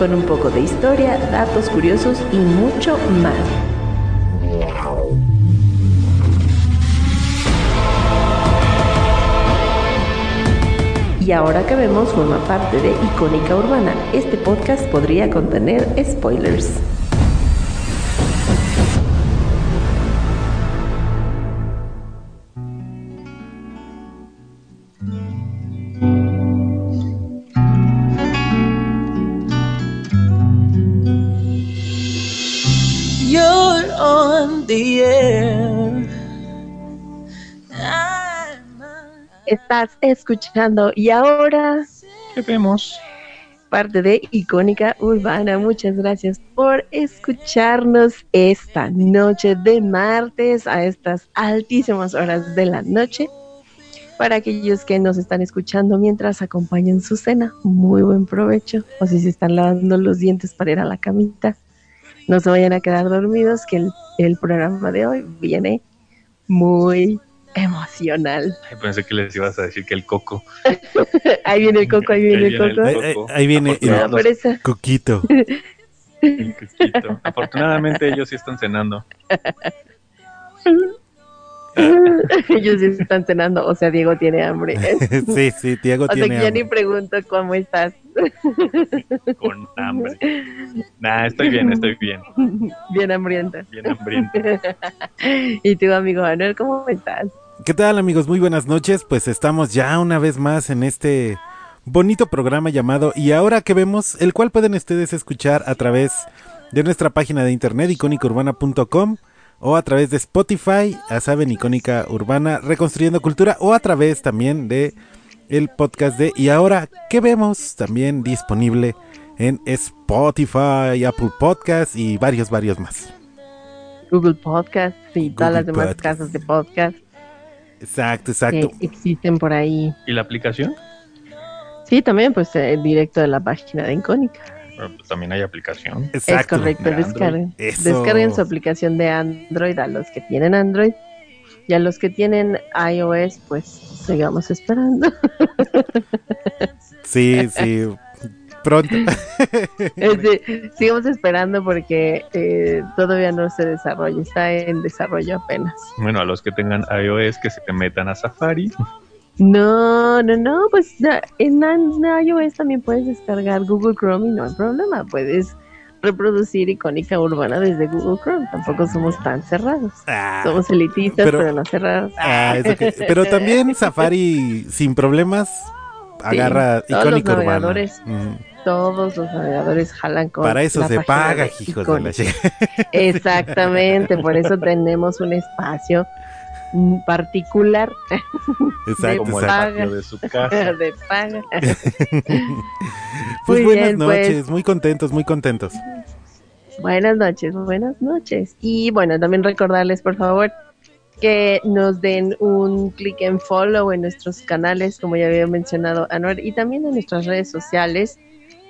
con un poco de historia, datos curiosos y mucho más. Y ahora que vemos forma parte de Icónica Urbana, este podcast podría contener spoilers. Estás escuchando y ahora ¿Qué vemos? parte de Icónica Urbana. Muchas gracias por escucharnos esta noche de martes a estas altísimas horas de la noche. Para aquellos que nos están escuchando mientras acompañan su cena, muy buen provecho. O si se están lavando los dientes para ir a la camita, no se vayan a quedar dormidos, que el, el programa de hoy viene muy emocional. Ay, pensé que les ibas a decir que el coco. Ahí viene el coco, ahí viene el coco. Ahí- ahí- ahí viene el- por eso. Coquito. El coquito. Afortunadamente ellos sí están cenando. Ellos sí están cenando, o sea, Diego tiene hambre. sí, sí, Diego O sea, tiene que ya ni hambre. pregunto cómo estás. Con hambre. Nah, estoy bien, estoy bien. Bien hambrienta. Bien hambriento. y tu amigo Manuel, ¿cómo estás? ¿Qué tal amigos? Muy buenas noches. Pues estamos ya una vez más en este bonito programa llamado Y ahora que vemos, el cual pueden ustedes escuchar a través de nuestra página de internet icónicaurbana.com o a través de Spotify, ya saben, Icónica Urbana Reconstruyendo Cultura o a través también de el podcast de Y ahora que vemos también disponible en Spotify, Apple Podcast y varios, varios más. Google Podcast y todas las demás Podcast. casas de podcast Exacto, exacto. que existen por ahí. ¿Y la aplicación? Sí, también, pues eh, directo de la página de Icónica. Pues también hay aplicación. Exacto. Es correcto, De descarguen. Eso. Descarguen su aplicación de Android a los que tienen Android. Y a los que tienen iOS, pues sigamos esperando. Sí, sí. Pronto. Este, sigamos esperando porque eh, todavía no se desarrolla, está en desarrollo apenas. Bueno, a los que tengan iOS que se metan a Safari. No, no, no, pues en, an- iOS también puedes descargar Google Chrome y no hay problema, puedes reproducir icónica urbana desde Google Chrome, tampoco somos tan cerrados. Ah, Somos elitistas, pero- pero, no cerrados. ah, eso que- Pero también Safari sin problemas agarra todos los icónica urbana. navegadores Mm, Todos los navegadores jalan con Para eso la se paga, de hijos de la Icónica. chica. Exactamente, por eso tenemos un espacio particular Exacto, exacto. patio de su casa. de paga. Pues Muy buenas bien, pues. noches, muy contentos, muy contentos. Buenas noches, buenas noches. Y bueno, también recordarles, por favor, que nos den un clic en follow en nuestros canales, como ya había mencionado Anuar, y también en nuestras redes sociales.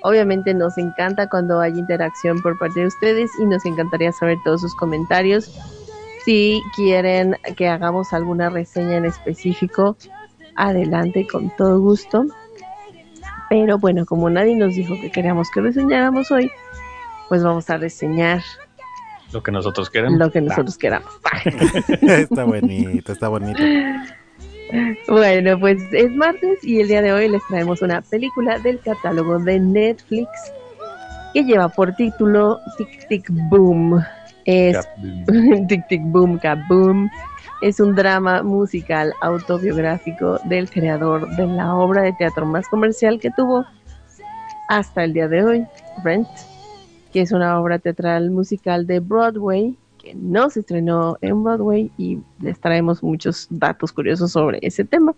Obviamente nos encanta cuando hay interacción por parte de ustedes y nos encantaría saber todos sus comentarios. Si quieren que hagamos alguna reseña en específico, adelante con todo gusto. Pero bueno, como nadie nos dijo que queríamos que reseñáramos hoy, pues vamos a reseñar Lo que nosotros queremos. lo que nosotros queramos. está bonito, está bonito. Bueno, pues es martes y el día de hoy les traemos una película del catálogo de Netflix que lleva por título Tic Tic Boom. Es Tic Tic Boom Kaboom. Es un drama musical autobiográfico del creador de la obra de teatro más comercial que tuvo hasta el día de hoy, Rent, que es una obra teatral musical de Broadway que no se estrenó en Broadway y les traemos muchos datos curiosos sobre ese tema.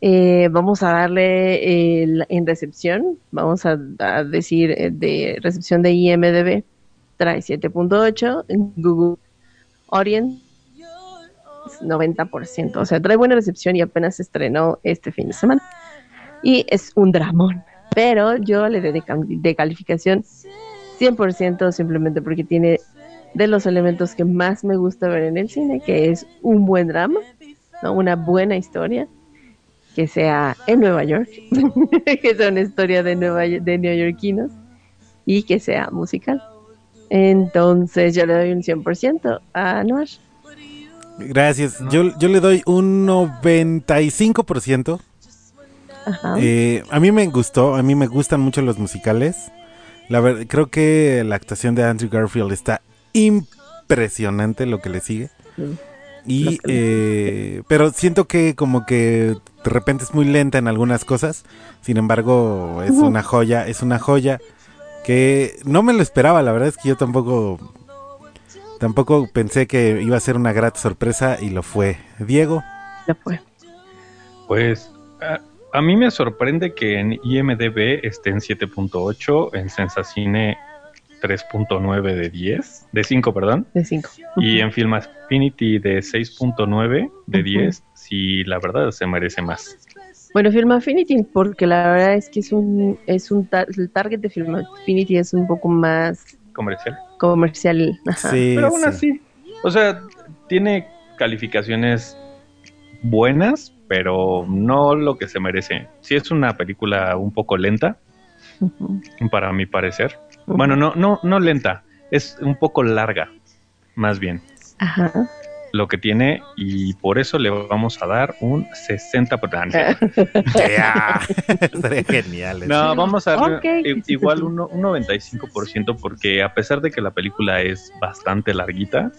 Eh, vamos a darle el- en recepción, vamos a, a decir eh, de recepción de IMDB, trae 7.8, en Google Audience 90%, o sea, trae buena recepción y apenas se estrenó este fin de semana. Y es un dramón, pero yo le doy de, de calificación 100% simplemente porque tiene de los elementos que más me gusta ver en el cine, que es un buen drama, ¿no? una buena historia, que sea en Nueva York, que sea una historia de, Nueva, de neoyorquinos y que sea musical. Entonces yo le doy un 100% a Noir. Gracias. Yo, yo le doy un 95%. Ajá. Eh, a mí me gustó, a mí me gustan mucho los musicales. La verdad, creo que la actuación de Andrew Garfield está impresionante lo que le sigue. Y, eh, pero siento que como que de repente es muy lenta en algunas cosas. Sin embargo, es una joya, es una joya que no me lo esperaba. La verdad es que yo tampoco, tampoco pensé que iba a ser una grata sorpresa y lo fue. Diego, Ya fue. Pues a, a mí me sorprende que en IMDB esté en 7.8, en Sensacine 3.9 de 10, de 5, perdón, De 5. y en Film Affinity de 6.9 de Ujú. 10, si la verdad se merece más. Bueno, Film Affinity, porque la verdad es que es un, es un tar- el target de Film Affinity es un poco más Comercial. comercial. Ajá. sí, Pero aún sí. así, o sea, tiene calificaciones buenas, pero no lo que se merece. Sí es una película un poco lenta, para mi parecer. Bueno, no, no, no lenta, es un poco larga, más bien, Ajá. Lo que tiene, y por eso le vamos a dar un 60%. Ya. Estaría genial. No, vamos a i- igual un, un 95% porque a pesar de que la película es bastante larguita,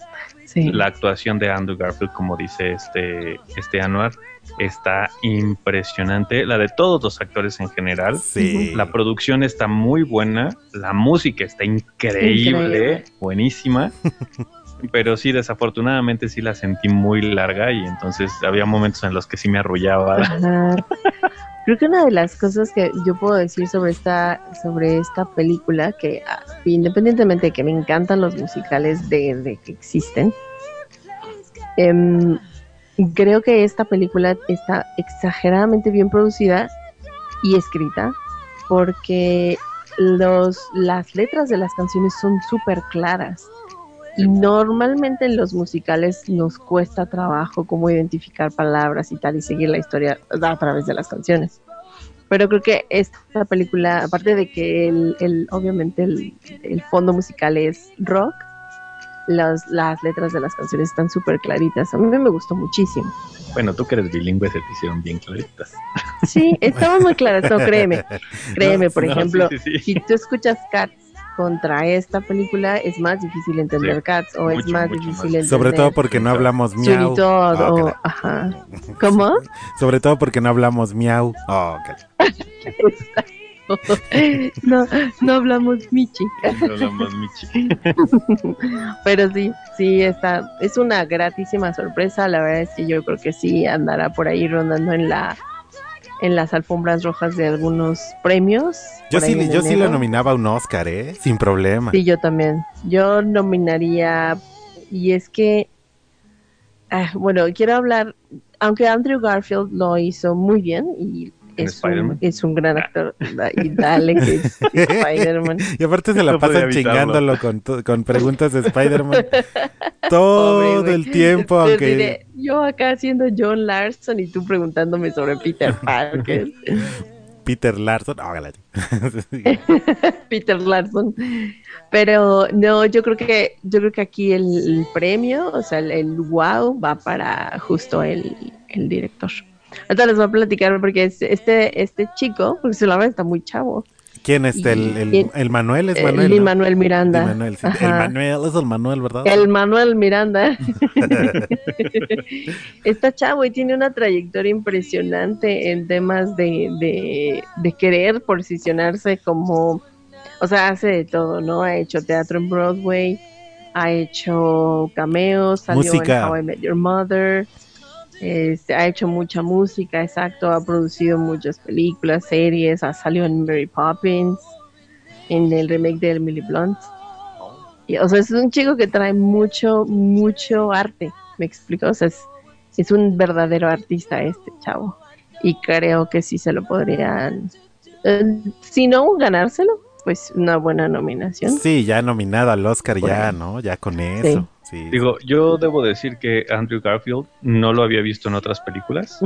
Sí. la actuación de Andrew Garfield, como dice este, este Anwar, está impresionante. La de todos los actores en general. Sí. La producción está muy buena, la música está increíble, Increíble. buenísima. Pero sí, desafortunadamente sí la sentí muy larga y entonces había momentos en los que sí me arrullaba. Creo que una de las cosas que yo puedo decir sobre esta, sobre esta película, que ah, independientemente de que me encantan los musicales de, que existen, em, creo que esta película está exageradamente bien producida y escrita, porque los, las letras de las canciones son súper claras. Y normalmente en los musicales nos cuesta trabajo como identificar palabras y tal y seguir la historia a través de las canciones. Pero creo que esta película, aparte de que el, el- obviamente el, el fondo musical es rock, las, las letras de las canciones están súper claritas. A mí me gustó muchísimo. Bueno, tú que eres bilingüe se te hicieron bien claritas. Sí, estaban muy claras, no, créeme. Créeme, por No, ejemplo, sí, sí, sí. si tú escuchas Cats contra esta película, es más difícil entender Sí, Cats o es más difícil más. entender Sobre todo porque no hablamos miau. Todd Oh, ajá. ¿Cómo? Sobre todo porque no hablamos miau. Oh, no, no hablamos Michi. No hablamos Michi. Pero sí, sí, está, es una gratísima sorpresa. La verdad es que yo creo que sí andará por ahí rondando en la en las alfombras rojas de algunos premios. Yo sí, yo sí lo nominaba a un Oscar, ¿eh? Sin problema. Sí, yo también. Yo nominaría, y es que, ah, bueno, quiero hablar, aunque Andrew Garfield lo hizo muy bien y ¿En es un, es un gran actor, y dale que es Spider-Man. Y aparte se la No pasan chingándolo con, con preguntas de Spider-Man. Todo Pobre, el tiempo, Entonces aunque... diré, yo acá siendo John Larson y tú preguntándome sobre Peter Parker. Peter Larson. Oh, la- Peter Larson. Pero no, yo creo que yo creo que aquí el, el premio, o sea, el, el wow va para justo el, el director. Ahorita les voy a platicar porque es- este este chico, porque se la verdad está muy chavo. ¿Quién es el, el, el Manuel? ¿Es El Manuel? Lin no? Manuel Miranda. Lin Manuel, sí. El. Manuel, es el Manuel, ¿verdad? El Manuel Miranda. Está chavo y tiene una trayectoria impresionante en temas de, de, de querer posicionarse como, o sea, hace de todo, ¿no? Ha hecho teatro en Broadway, ha hecho cameos, salió Música. en How I Met Your Mother, Este, ha hecho mucha música, exacto, ha producido muchas películas, series, ha salido en Mary Poppins, en el remake de Emily Blunt. Y, o sea, es un chico que trae mucho, mucho arte, me explico, o sea, es, es un verdadero artista este chavo. Y creo que sí se lo podrían, eh, si no ganárselo, pues una buena nominación. Sí, ya nominado al Oscar, ya, ¿no? Ya con eso. Sí. Digo, yo debo decir que Andrew Garfield no lo había visto en otras películas.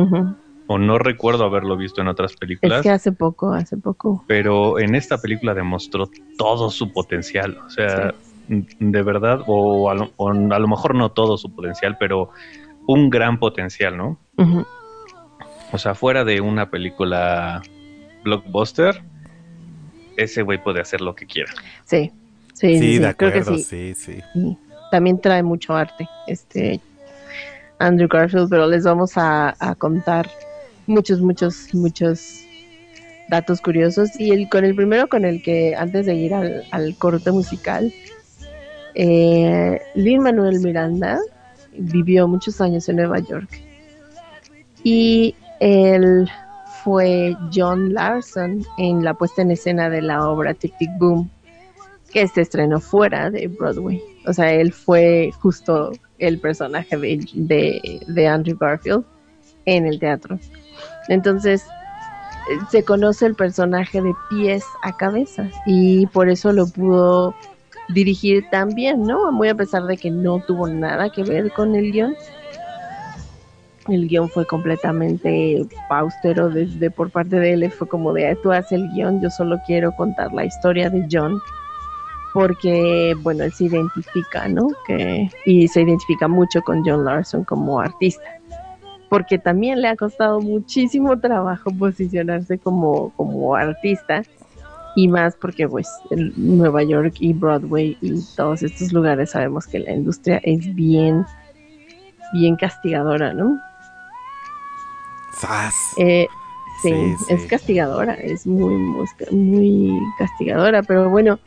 O no recuerdo haberlo visto en otras películas. Es que hace poco, hace poco. pero en esta película demostró todo su potencial. O sea, de verdad, o a, lo, o a lo mejor no todo su potencial, pero un gran potencial, ¿no? O sea, fuera de una película blockbuster, ese güey puede hacer lo que quiera. Sí, sí, sí, Sí, sí, de creo que acuerdo, sí. sí, También trae mucho arte, este Andrew Garfield, pero les vamos a, contar muchos, muchos, muchos datos curiosos. Y el, con el primero, con el que antes de ir al, al corte musical, eh, Lin Manuel Miranda vivió muchos años en Nueva York. Y él fue John Larson en la puesta en escena de la obra Tic Tic Boom, que se estrenó fuera de Broadway. O sea, él fue justo el personaje de, de, Andrew Garfield en el teatro. Entonces, eh, se conoce el personaje de pies a cabeza y por eso lo pudo dirigir tan bien, ¿no? Muy a pesar de que no tuvo nada que ver con el guion. El guion fue completamente austero desde por parte de él. Fue como de, tú haces el guion, yo solo quiero contar la historia de John. Porque, bueno, él se identifica, ¿no? Que, y se identifica mucho con John Larson como artista. Porque también le ha costado muchísimo trabajo posicionarse como, como artista. Y más porque, pues, Nueva York y Broadway y todos estos lugares sabemos que la industria es bien, bien castigadora, ¿no? Eh, sí, Sí, sí. es castigadora, es muy, muy castigadora, pero bueno,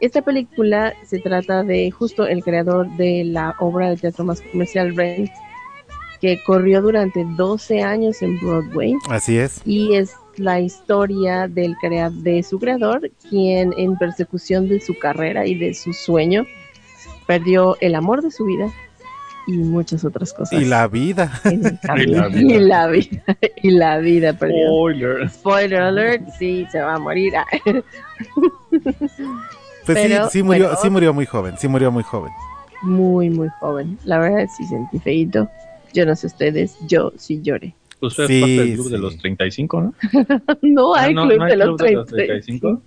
esta película se trata de justo el creador de la obra de teatro más comercial Rent, que corrió durante 12 años en Broadway Así es. y es la historia del crea de su creador, quien en persecución de su carrera y de su sueño perdió el amor de su vida y muchas otras cosas. Y la vida. camino. la vida. Y la vida. Y la vida. Spoiler. Spoiler alert, sí, se va a morir. Pues Pero, sí, sí murió, bueno. sí murió muy joven, sí murió muy joven. Muy, muy joven. La verdad sí sentí feíto. Yo no sé ustedes, yo sí lloré. Usted Sí, es parte del club sí. de los 35, ¿no? No hay Ah, no, club no hay de los club de los 35.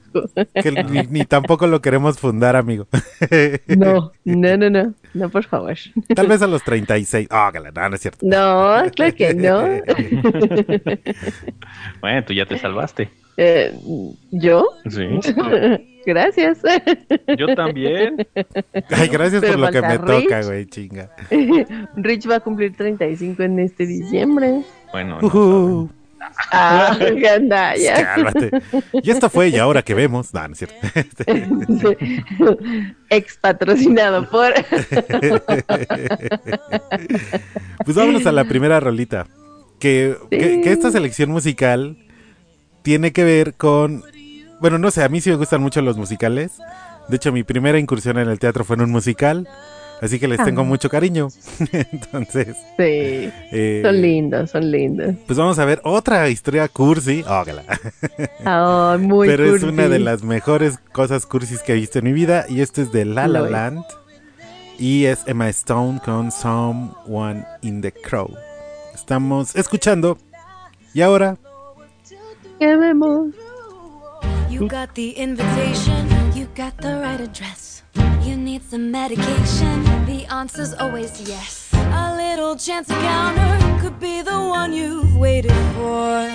Que ni, ni tampoco lo queremos fundar, amigo. No, no, no, no. No, por favor. Tal vez a los 36. Ah, que la- no, no es cierto. No, claro que no. Bueno, tú ya te salvaste. Eh, ¿Yo? Sí. Gracias. Yo también. Ay, gracias Pero por lo que me Rich. toca, güey, chinga. Rich va a cumplir 35 en este diciembre. Bueno, no Ujú. Ah. Cálmate. Y esto fue Y ahora que vemos. No, no es cierto. Ex patrocinado por. Pues vámonos a la primera rolita. Que, que, que esta selección musical tiene que ver con. Bueno, no sé, a mí sí me gustan mucho los musicales. De hecho, mi primera incursión en el teatro fue en un musical. Así que les tengo Ah. mucho cariño. Entonces, Sí, eh, son lindos, son lindos. pues vamos a ver otra historia cursi. Oh, Ah, muy Pero es una de las mejores cosas cursis que he visto en mi vida. Y este es de La. Land. Y es Emma Stone con Someone in the Crow. Estamos escuchando. Y ahora, ¿Qué vemos? You got the invitation, you got the right address. You need some medication, the answer's always yes. A little chance encounter could be the one you've waited for.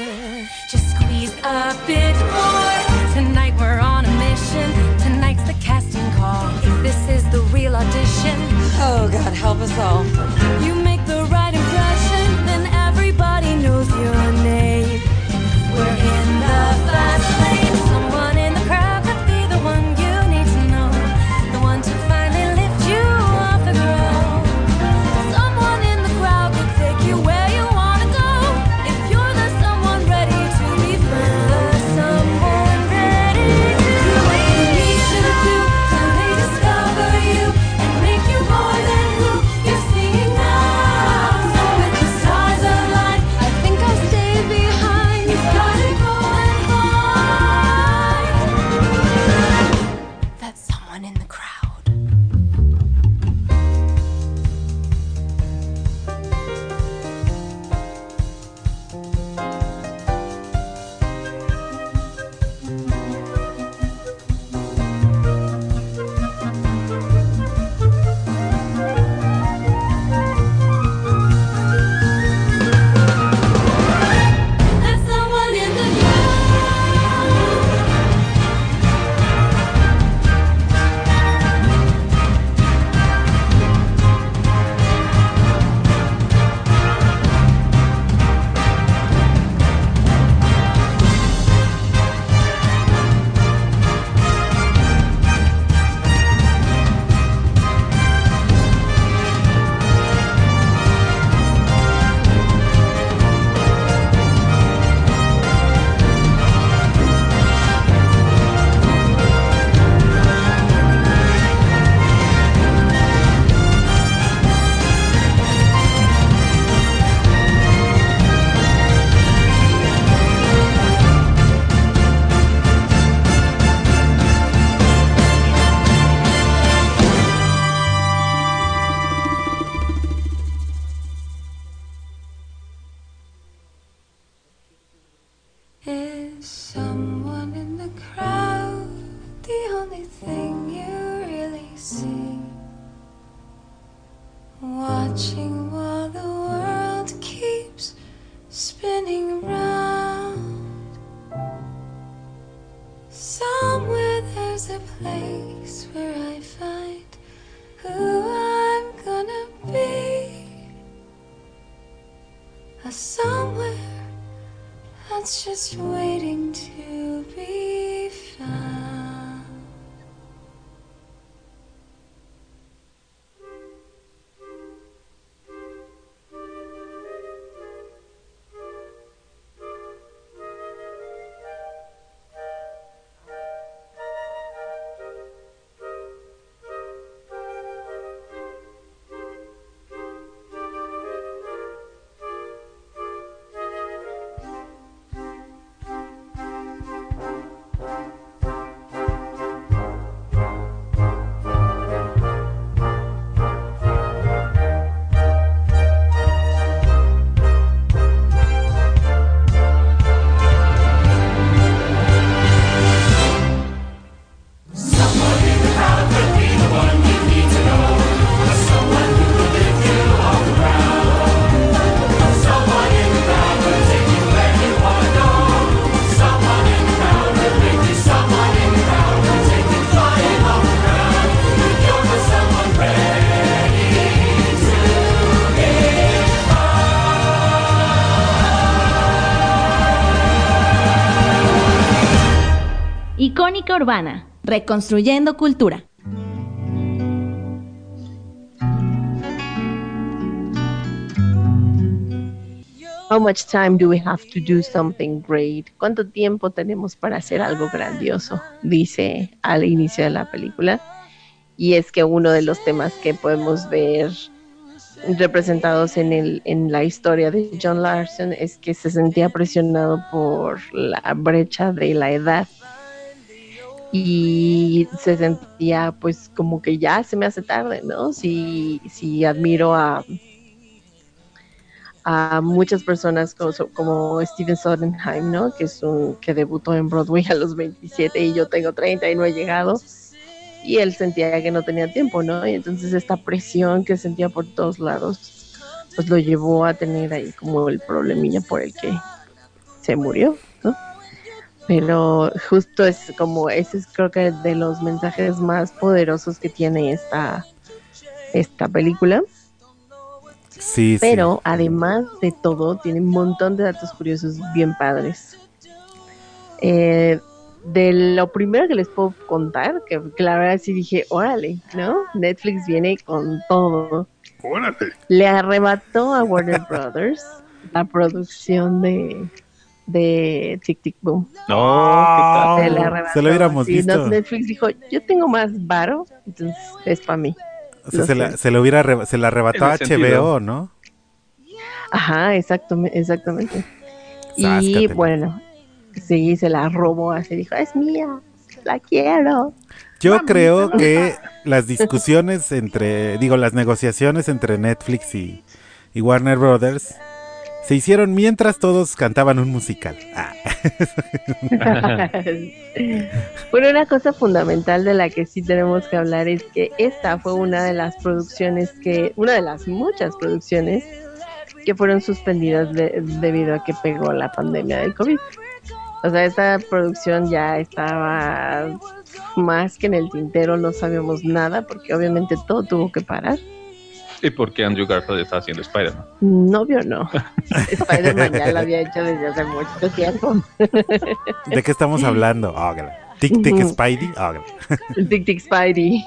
Just squeeze a bit more. Tonight we're on a mission, tonight's the casting call. If this is the real audition, oh God, help us all. You Urbana, reconstruyendo cultura. How much time do we have to do something great? ¿Cuánto tiempo tenemos para hacer algo grandioso? Dice al inicio de la película. Y es que uno de los temas que podemos ver representados en, el, en la historia de John Larson es que se sentía presionado por la brecha de la edad y se sentía pues como que ya se me hace tarde, ¿no? Si, si admiro a, a muchas personas como, como Steven Sondheim, ¿no? Que es un que debutó en Broadway a los 27 y yo tengo 30 y no he llegado. Y él sentía que no tenía tiempo, ¿no? Y entonces esta presión que sentía por todos lados, pues lo llevó a tener ahí como el problemilla por el que se murió. Pero justo es como, ese es creo que de los mensajes más poderosos que tiene esta, esta película. Sí, Pero además de todo, tiene un montón de datos curiosos bien padres. Eh, de lo primero que les puedo contar, que, que la verdad sí dije, órale, ¿no? Netflix viene con todo. Órale. Le arrebató a Warner Brothers la producción de, de Tic Tic Boom. No, ¿qué Se, tal? lo hubiéramos Sí, visto. Netflix dijo, yo tengo más varo, entonces es para mí. O sea, lo se, la, se lo hubiera se la arrebató a sentido. HBO, ¿no? Ajá, exactamente. exactamente. Y bueno, sí, se la robó así, dijo, es mía, la quiero. Yo creo que las discusiones entre, digo, las negociaciones entre Netflix y, y Warner Brothers se hicieron mientras todos cantaban un musical. Ah, bueno, una cosa fundamental de la que sí tenemos que hablar es que esta fue una de las producciones que, una de las muchas producciones que fueron suspendidas de- debido a que pegó la pandemia del COVID. O sea, esta producción ya estaba más que en el tintero, no sabíamos nada porque obviamente todo tuvo que parar. ¿Y por qué Andrew Garfield está haciendo Spider-Man? Novio no. Spider-Man ya lo había hecho desde hace mucho tiempo. ¿De qué estamos hablando? Ógala. Tic Tic Spidey. El Tic Tic Spidey.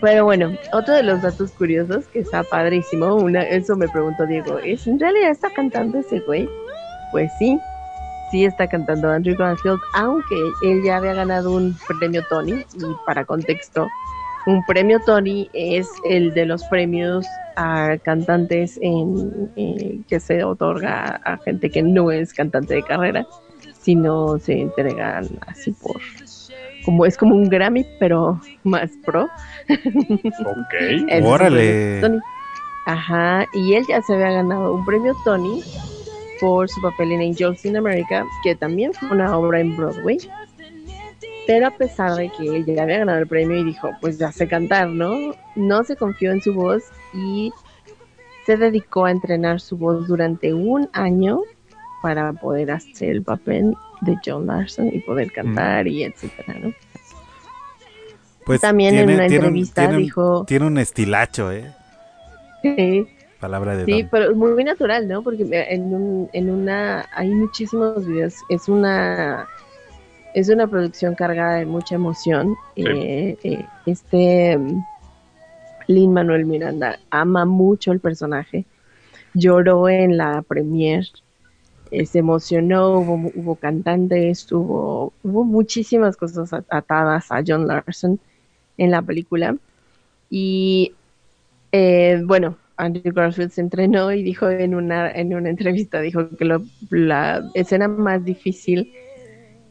Pero bueno, otro de los datos curiosos que está padrísimo, una, eso me preguntó Diego, ¿es en realidad está cantando ese güey? Pues sí, sí está cantando Andrew Garfield, aunque él ya había ganado un premio Tony, y para contexto, un premio Tony es el de los premios a cantantes en, eh, que se otorga a gente que no es cantante de carrera, sino se entregan así por como es como un Grammy pero más pro. Ok. Órale. Tony. Ajá, y él ya se había ganado un premio Tony por su papel en Angels in America, que también fue una obra en Broadway. Pero a pesar de que ella había ganado el premio y dijo, pues ya sé cantar, ¿no? No se confió en su voz y se dedicó a entrenar su voz durante un año para poder hacer el papel de John Larson y poder cantar y etcétera, ¿no? Pues También en una tiene un- entrevista tiene un- dijo- Tiene un estilacho, ¿eh? Sí, Palabra de sí, don. pero muy natural, ¿no? Porque en, un, en una hay muchísimos videos, es una es una producción cargada de mucha emoción. Sí. Eh, eh, este Lin Manuel Miranda ama mucho el personaje. Lloró en la premiere, eh, se emocionó, hubo, hubo cantantes, hubo, hubo muchísimas cosas at- atadas a John Larson en la película. Y eh, bueno, Andrew Garfield se entrenó y dijo en una, en una entrevista, dijo que lo- la escena más difícil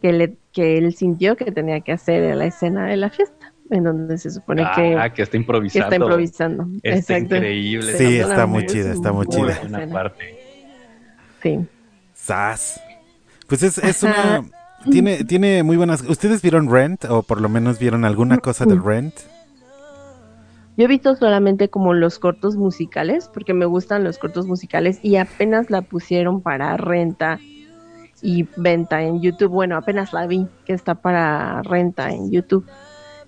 que, le, que él sintió que tenía que hacer era la escena de la fiesta, en donde se supone que, Ah, que está que improvisando. está improvisando. Está Exacto. increíble. Sí, está es muy chida, está muy chida. parte. Sí. Sas. Pues es, es una... Tiene, tiene muy buenas... ¿Ustedes vieron Rent? O por lo menos vieron alguna cosa de Rent. Yo he visto solamente como los cortos musicales, porque me gustan los cortos musicales y apenas la pusieron para renta y venta en YouTube. Bueno, apenas la vi, que está para renta en YouTube.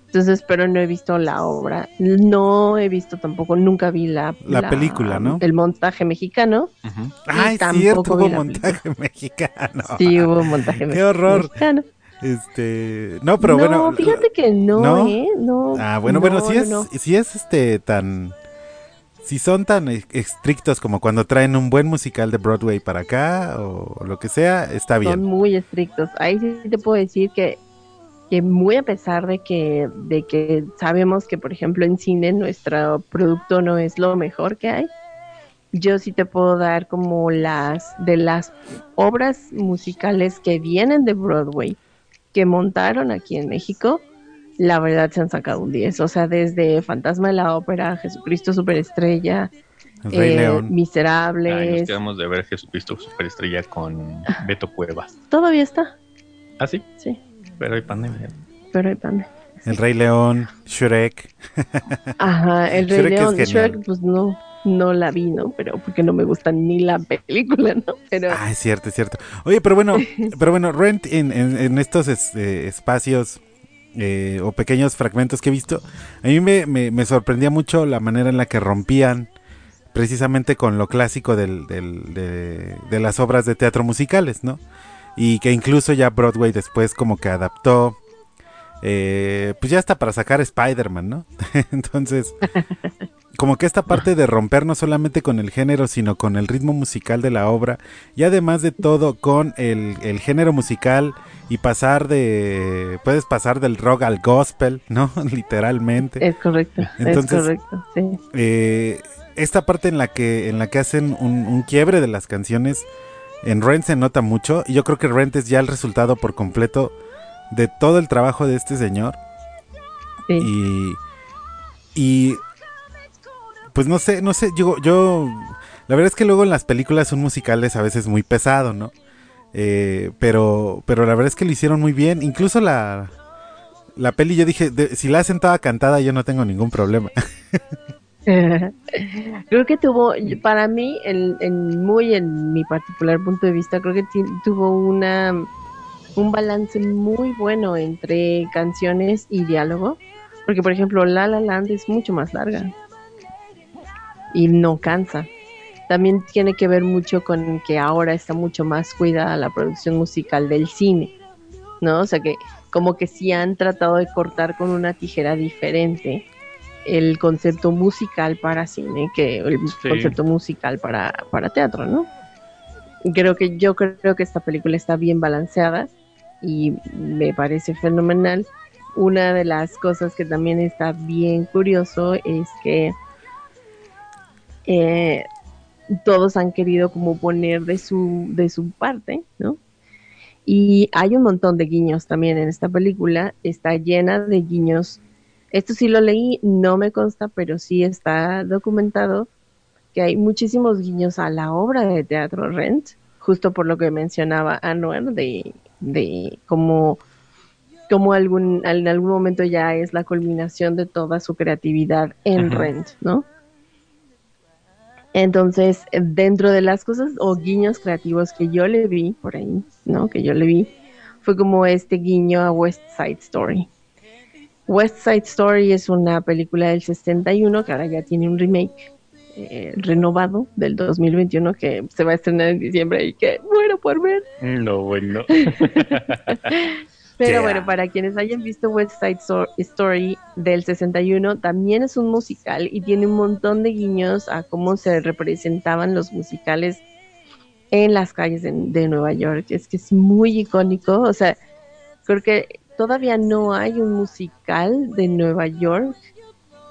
Entonces, pero no he visto la obra. No he visto tampoco, nunca vi la, La película, ¿no? El montaje mexicano. Ujú. Ay, tampoco cierto, vi hubo montaje mexicano. Sí, hubo montaje Qué horror. mexicano. Este, no, pero no, bueno. fíjate que no, ¿no? ¿eh? No. Ah, bueno, no, bueno, si es, no. si es este tan, si son tan estrictos como cuando traen un buen musical de Broadway para acá o lo que sea, está Son bien. muy estrictos. Ahí sí te puedo decir que, que muy a pesar de que, de que sabemos que, por ejemplo, en cine nuestro producto no es lo mejor que hay, yo sí te puedo dar como las de las obras musicales que vienen de Broadway, que montaron aquí en México, la verdad se han sacado un 10. O sea, desde Fantasma de la Ópera, Jesucristo Superestrella, El Rey eh, León. Ay, nos Miserables, quedamos de ver Jesucristo Superestrella con Beto Cuevas. todavía está, Ah, sí, sí, pero hay pandemia. pero hay pandemia. El Rey León, Shrek. Ajá, el Rey Shrek León. Shrek, pues no, no la vi, ¿no? Pero porque no me gusta ni la película, ¿no? Pero Ah, es cierto, es cierto. Oye, pero bueno, pero bueno, Rent en, en- en estos es- eh, espacios eh, o pequeños fragmentos que he visto, a mí me, me- sorprendía mucho la manera en la que rompían precisamente con lo clásico del- del- de, las obras de teatro musicales, ¿no? Y que incluso ya Broadway después como que adaptó, eh, pues ya está para sacar Spider-Man, ¿no? Entonces, como que esta parte de romper no solamente con el género, sino con el ritmo musical de la obra, y además de todo con el, el género musical y pasar de, puedes pasar del rock al gospel, ¿no? Literalmente. es correcto, Entonces- es correcto, sí. Eh, esta parte en la que, en la que hacen un, un quiebre de las canciones, en Rent se nota mucho, y yo creo que Rent es ya el resultado por completo de todo el trabajo de este señor. sí. Y, y pues no sé, no sé, yo, yo, la verdad es que luego en las películas son musicales a veces muy pesado, ¿no? Eh, pero, pero la verdad es que lo hicieron muy bien, incluso la, la peli yo dije, de- si la hacen toda cantada yo no tengo ningún problema. creo que tuvo, para mí, en, en- muy en mi particular punto de vista, creo que tuvo una un balance muy bueno entre canciones y diálogo, porque por ejemplo La La Land es mucho más larga y no cansa. También tiene que ver mucho con que ahora está mucho más cuidada la producción musical del cine, ¿no? O sea que como que sí han tratado de cortar con una tijera diferente el concepto musical para cine que el Sí. concepto musical para, para teatro, ¿no? Creo que yo creo que esta película está bien balanceada y me parece fenomenal. Una de las cosas que también está bien curioso es que eh, todos han querido como poner de su, de su parte, ¿no? Y hay un montón de guiños también en esta película, está llena de guiños. Esto sí lo leí, no me consta, pero sí está documentado que hay muchísimos guiños a la obra de teatro Rent, justo por lo que mencionaba Anwar, de, de cómo, cómo algún, en algún momento ya es la culminación de toda su creatividad en Ajá. Rent, ¿no? Entonces, dentro de las cosas o guiños creativos que yo le vi por ahí, ¿no? Que yo le vi, fue como este guiño a West Side Story. West Side Story es una película del 61 que ahora ya tiene un remake eh, renovado del 2021 que se va a estrenar en diciembre y que muero por ver. No, bueno. Pero Yeah. bueno, para quienes hayan visto West Side Story del 61, también es un musical y tiene un montón de guiños a cómo se representaban los musicales en las calles de, de Nueva York. Es que es muy icónico, o sea, creo que todavía no hay un musical de Nueva York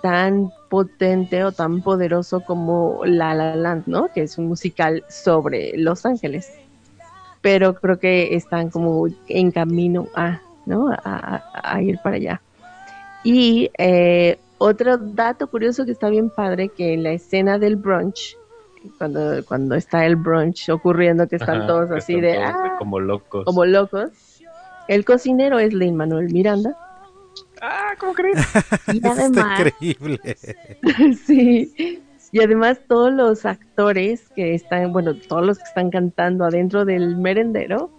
tan potente o tan poderoso como La La Land, ¿no? Que es un musical sobre Los Ángeles pero creo que están como en camino a, ¿no? a, a- a ir para allá. Y eh, otro dato curioso que está bien padre, que en la escena del brunch, cuando, cuando está el brunch ocurriendo, que están Ajá, todos que así están de, todos "Ah", como locos. como locos, el cocinero es Lin Manuel Miranda. Ah, ¿cómo crees? Y Está además, increíble. sí. Y además todos los actores que están, bueno, todos los que están cantando adentro del merendero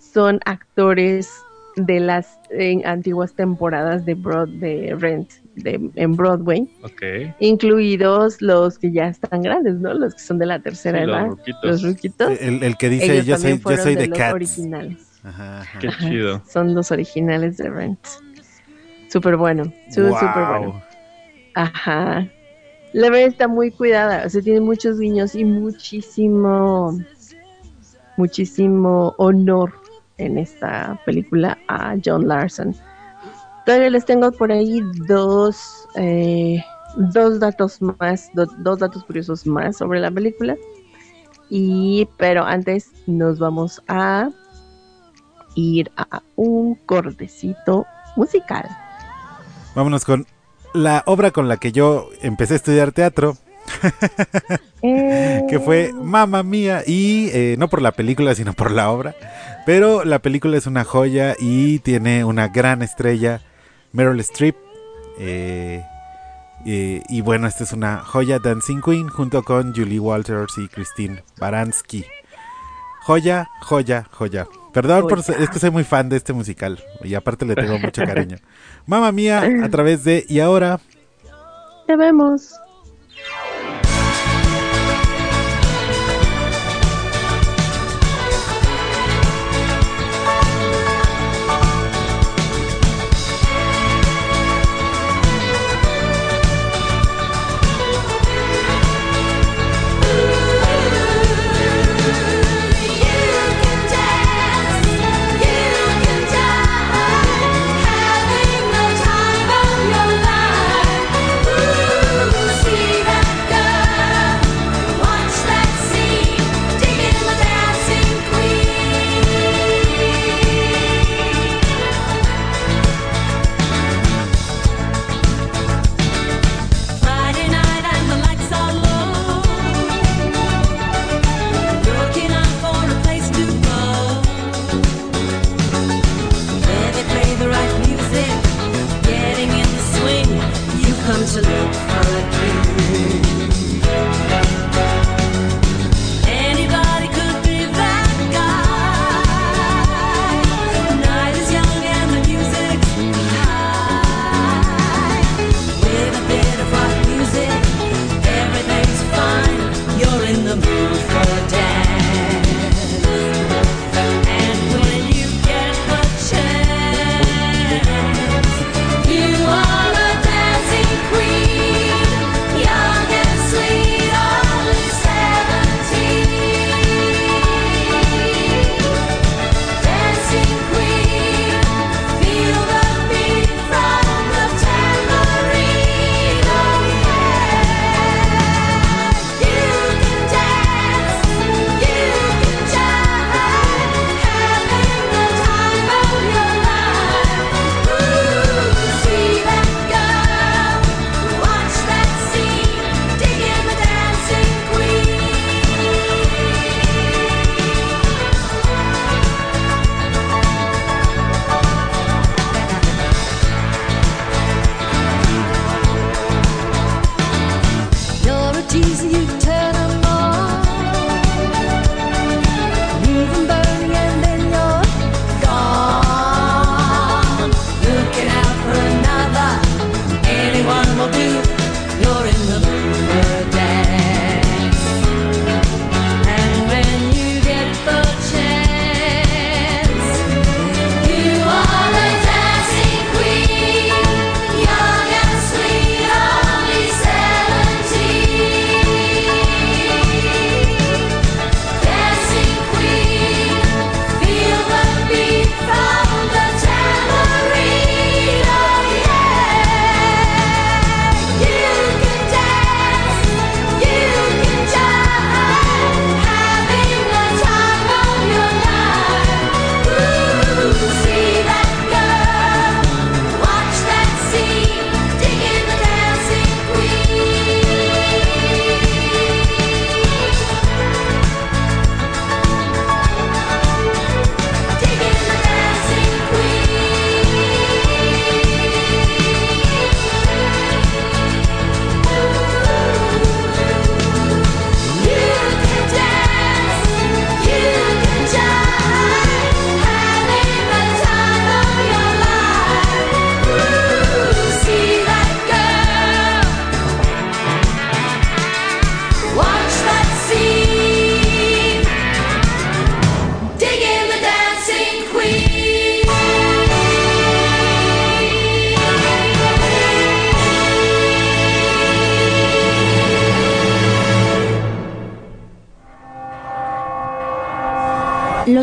son actores de las eh, antiguas temporadas de, Broad, de Rent de, en Broadway, Ok. incluidos los que ya están grandes, ¿no? Los que son de la tercera Sí, los edad, ruquitos. los ruquitos. El, el que dice yo soy, yo soy de, de los Cats. originales. Ajá, ajá. Qué Ajá, chido. Son los originales de Rent. Súper bueno, Wow. súper bueno. Ajá. La verdad está muy cuidada, o sea, tiene muchos guiños y muchísimo, muchísimo honor en esta película a John Larson. Todavía les tengo por ahí dos, eh, dos datos más, do- dos datos curiosos más sobre la película. Y, pero antes nos vamos a ir a un cortecito musical. Vámonos con la obra con la que yo empecé a estudiar teatro, que fue Mamma Mía, y eh, no por la película, sino por la obra. Pero la película es una joya y tiene una gran estrella, Meryl Streep. eh, eh, y bueno, esta es una joya Dancing Queen junto con Julie Walters y Christine Baranski. Joya, joya, joya. Perdón, por, es que soy muy fan de este musical y aparte le tengo mucho cariño. Mamma Mía a través de Y ahora Te vemos. you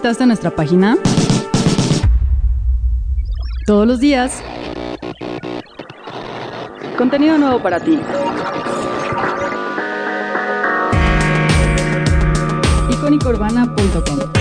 Visitaste nuestra página? Todos los días. Contenido nuevo para ti. icónicaurbana.com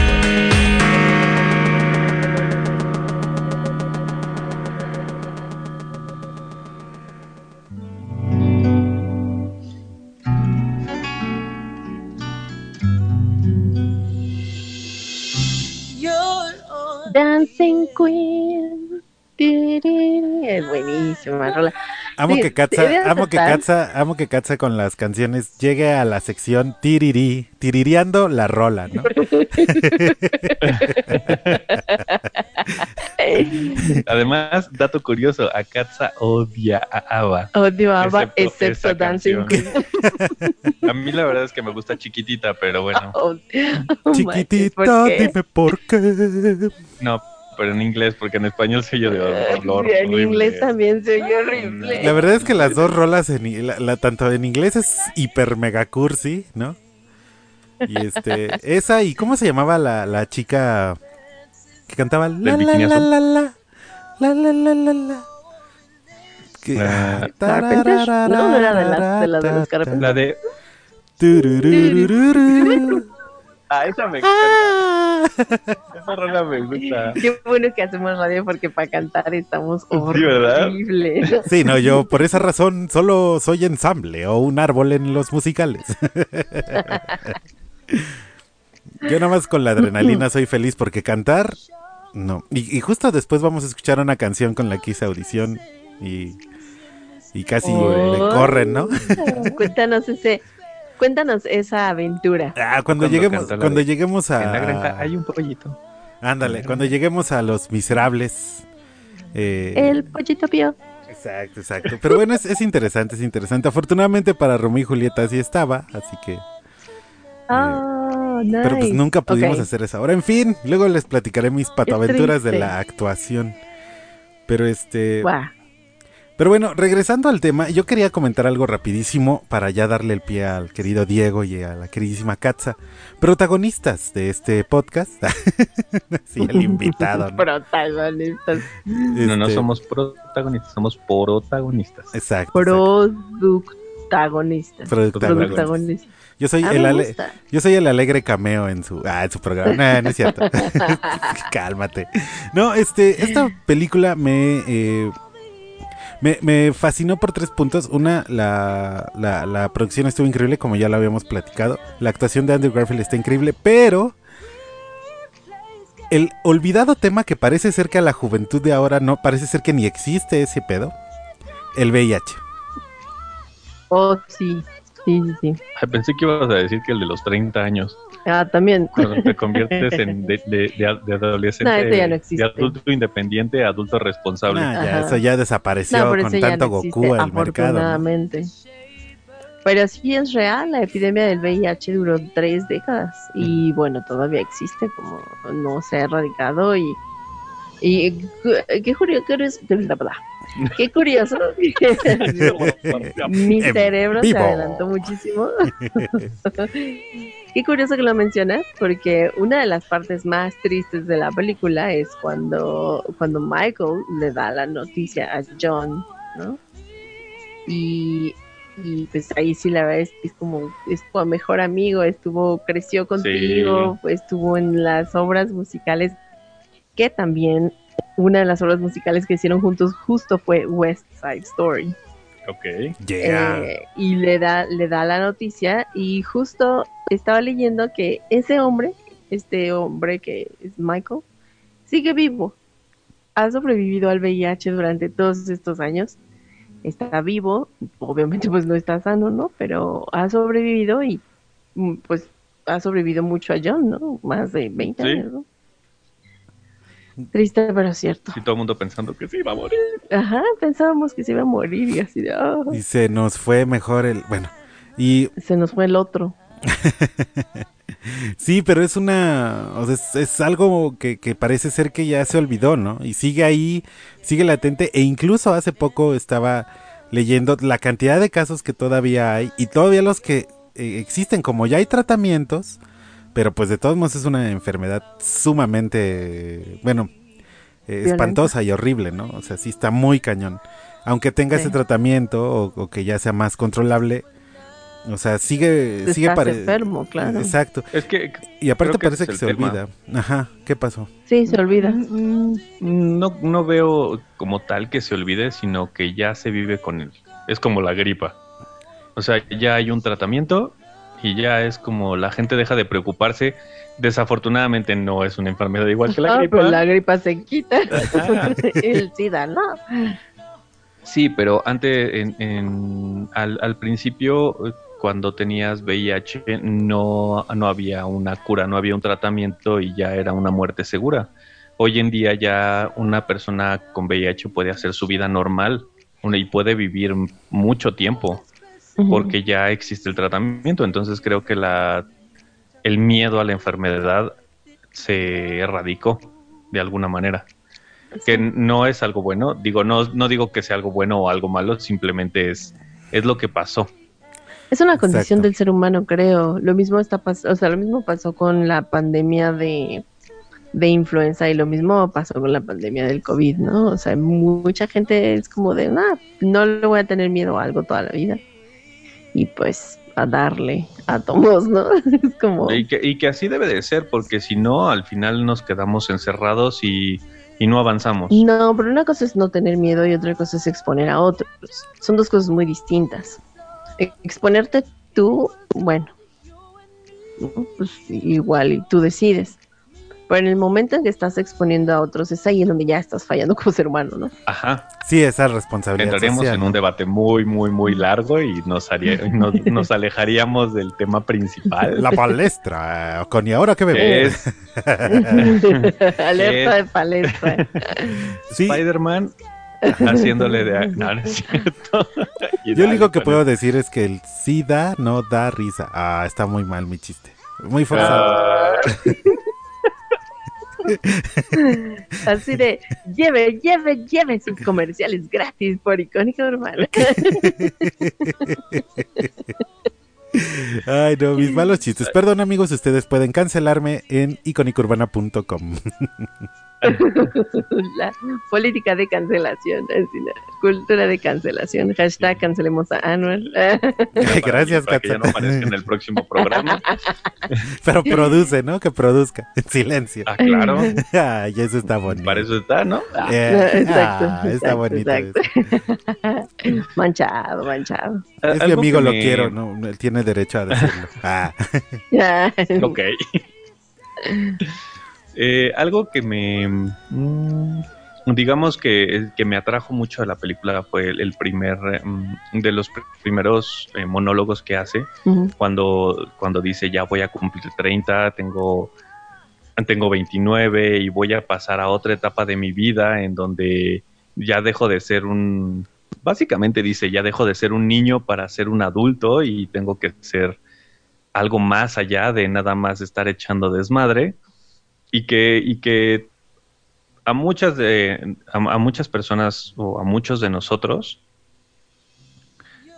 Amo Sí, que Katza, amo que Katza, amo que Katza con las canciones llegue a la sección tiriri, tiririando la rola, ¿no? Además, dato curioso, Akatsa odia a Ava. Odio a ABBA, Excepto excepto Dancing. A mí la verdad es que me gusta chiquitita, pero bueno, Oh, oh Chiquitito, ¿por qué? dime por qué. no, pero en inglés, porque en español se oye de olor. Sí, en horrible. inglés también se oye horrible. La verdad es que las dos rolas, en, i- la, la- tanto en inglés es hiper mega cursi, ¿no? Y este, esa y ¿cómo se llamaba la, la chica que cantaba la la la la la la la la la la. No, no era de las- de las de los Carpenters. La de. Ah, esa me encanta. Ah. Esa rola me gusta. Qué bueno que hacemos radio porque para cantar estamos ¿verdad? horribles. Sí, no, yo por esa razón solo soy ensamble o un árbol en los musicales. Yo nada más con la adrenalina soy feliz porque cantar, no. Y, y justo después vamos a escuchar una canción con la que hice audición y, y casi Oh. le corren, ¿no? Cuéntanos ese, cuéntanos esa aventura. Ah, cuando, Cuando lleguemos, cuando de- lleguemos En la granja a... hay un pollito. Ándale, cuando lleguemos a Los Miserables. eh, El pollito pío. Exacto, exacto. Pero bueno, es, es interesante, es interesante. Afortunadamente para Romeo y Julieta sí estaba, así que... Oh, nice. Pero pues nunca pudimos hacer eso. Ahora, en fin, luego les platicaré mis patoaventuras de la actuación. Pero este... Guau. Pero bueno, regresando al tema, yo quería comentar algo rapidísimo para ya darle el pie al querido Diego y a la queridísima Katza, protagonistas de este podcast. sí, el invitado. ¿no? Protagonistas. No, no Este, somos protagonistas, somos protagonistas. Exacto. Productagonistas. Productagonistas. Productagonistas. Yo soy Ah, el ale- yo soy el alegre cameo en su ah, en su programa. No, no es cierto. Cálmate. No, este esta película me eh, me, me fascinó por tres puntos. Una, la, la, la producción estuvo increíble, como ya lo habíamos platicado. La actuación de Andrew Garfield está increíble, pero el olvidado tema que parece ser que a la juventud de ahora no, parece ser que ni existe ese pedo. El VIH. Oh, sí. Sí, sí, sí. Ay, pensé que ibas a decir que el de los 30 años, Ah, también. cuando te conviertes en de, de, de- de adolescente, No, eso ya no existe. de adulto independiente a adulto responsable. Ah, ya, eso ya desapareció No, con tanto no Goku existe, el mercado. Pero sí es real, la epidemia del VIH duró tres décadas y bueno, todavía existe, como no se ha erradicado y, y qué curioso, qué curioso, mi cerebro se adelantó muchísimo. Qué curioso que lo mencionas, porque una de las partes más tristes de la película es cuando, cuando Michael le da la noticia a John, ¿no? Y, y pues ahí sí la verdad es que es como, es tu mejor amigo, estuvo, creció contigo, estuvo en las obras musicales, que también una de las obras musicales que hicieron juntos justo fue West Side Story. Ok. Yeah. Eh, y le da, le da la noticia y justo estaba leyendo que ese hombre, este hombre que es Michael, sigue vivo. Ha sobrevivido al VIH durante todos estos años. Está vivo, obviamente pues no está sano, ¿no? Pero ha sobrevivido y mm, pues ha sobrevivido mucho a John, ¿no? Más de 20 Sí. años, ¿no? Triste, pero cierto. Y todo el mundo pensando que sí iba a morir. Ajá, pensábamos que se iba a morir y así de, ah, Y se nos fue mejor el... Bueno, y se nos fue el otro. sí, pero es una... O sea, es, es algo que, que parece ser que ya se olvidó, ¿no? Y sigue ahí, sigue latente. E incluso hace poco estaba leyendo la cantidad de casos que todavía hay y todavía los que eh, existen, como ya hay tratamientos, pero pues de todos modos es una enfermedad sumamente, bueno, eh, espantosa y horrible, ¿no? O sea, sí está muy cañón. Aunque tenga Sí. ese tratamiento o, o que ya sea más controlable, o sea, sigue, sigue Estás pare- enfermo, claro. Exacto. Es que Y aparte que parece que se el tema. olvida. Ajá, ¿qué pasó? Sí, se olvida. Mm, no, no veo como tal que se olvide, sino que ya se vive con él. Es como la gripa. O sea, ya hay un tratamiento y ya es como la gente deja de preocuparse. Desafortunadamente no es una enfermedad igual que la Ah, gripa. pero la gripa se quita. El SIDA, ¿no? Sí, pero antes, en, en- al, al principio, cuando tenías VIH, no, no había una cura, no había un tratamiento y ya era una muerte segura. Hoy en día ya una persona con VIH puede hacer su vida normal y puede vivir mucho tiempo porque ya existe el tratamiento. Entonces creo que la, el miedo a la enfermedad se erradicó de alguna manera que no es algo bueno. Digo, no, no digo que sea algo bueno o algo malo, simplemente es, es lo que pasó. Es una condición Exacto. del ser humano, creo. Lo mismo está pas- o sea, lo mismo pasó con la pandemia de, de influenza y lo mismo pasó con la pandemia del COVID, ¿no? O sea, mucha gente es como de, nah, no le voy a tener miedo a algo toda la vida. Y pues a darle átomos, ¿no? Es como, Y que, y que así debe de ser, porque si no, al final nos quedamos encerrados y, y no avanzamos. no, pero una cosa es no tener miedo y otra cosa es exponer a otros. Son dos cosas muy distintas. Exponerte tú, bueno, ¿no? pues igual y tú decides. Pero en el momento en que estás exponiendo a otros, es ahí en donde ya estás fallando como ser humano, ¿no? Ajá. Sí, esa responsabilidad Entraríamos social, en un debate muy, muy, muy largo y nos, haría, nos, nos alejaríamos del tema principal. La palestra, con y ahora que que bebemos. es Alerta de palestra. Sí, Spider-Man haciéndole de... No, no es cierto. Yo lo único que puedo decir es que el SIDA no da risa. Ah, está muy mal mi chiste. Muy forzado. Ah, Así de, lleve, lleve, lleve sus comerciales gratis por icónica urbana. Ay, no, mis malos chistes. Perdón, amigos, ustedes pueden cancelarme en iconicurbana.com. la política de cancelación, así, la cultura de cancelación. Hashtag cancelemos a Anuel. Gracias, para que ya no aparezca en el próximo programa. Pero produce, ¿no? Que produzca. En silencio. Ah, claro. Ay, eso está bonito. Para eso está, ¿no? Ah, Eh, exacto, ah, está exacto, bonito. exacto. manchado, manchado. Es mi amigo, lo me- quiero, ¿no? Él tiene derecho a decirlo. Ah. Ok. Eh, algo que me. mm, digamos que, que me atrajo mucho a la película fue el, el primer. mm, de los pr- primeros eh, monólogos que hace. Cuando, cuando dice ya voy a cumplir 30, tengo. Tengo 29 y voy a pasar a otra etapa de mi vida en donde ya dejo de ser un. Básicamente dice, ya dejo de ser un niño para ser un adulto y tengo que ser algo más allá de nada más estar echando desmadre y que, y que a muchas de a, a muchas personas o a muchos de nosotros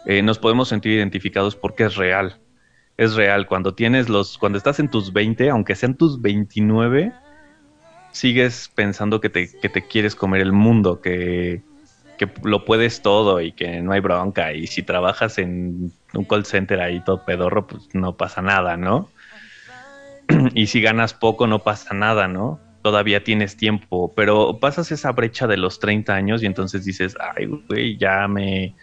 eh, nos podemos sentir identificados porque es real. Es real. Cuando tienes los, cuando estás en tus 20, aunque sean tus 29, sigues pensando que te, que te quieres comer el mundo, que, que lo puedes todo y que no hay bronca. Y si trabajas en un call center ahí todo pedorro, pues no pasa nada, ¿no? y si ganas poco, no pasa nada, ¿no? Todavía tienes tiempo, pero pasas esa brecha de los 30 años y entonces dices, ay, güey, ya me,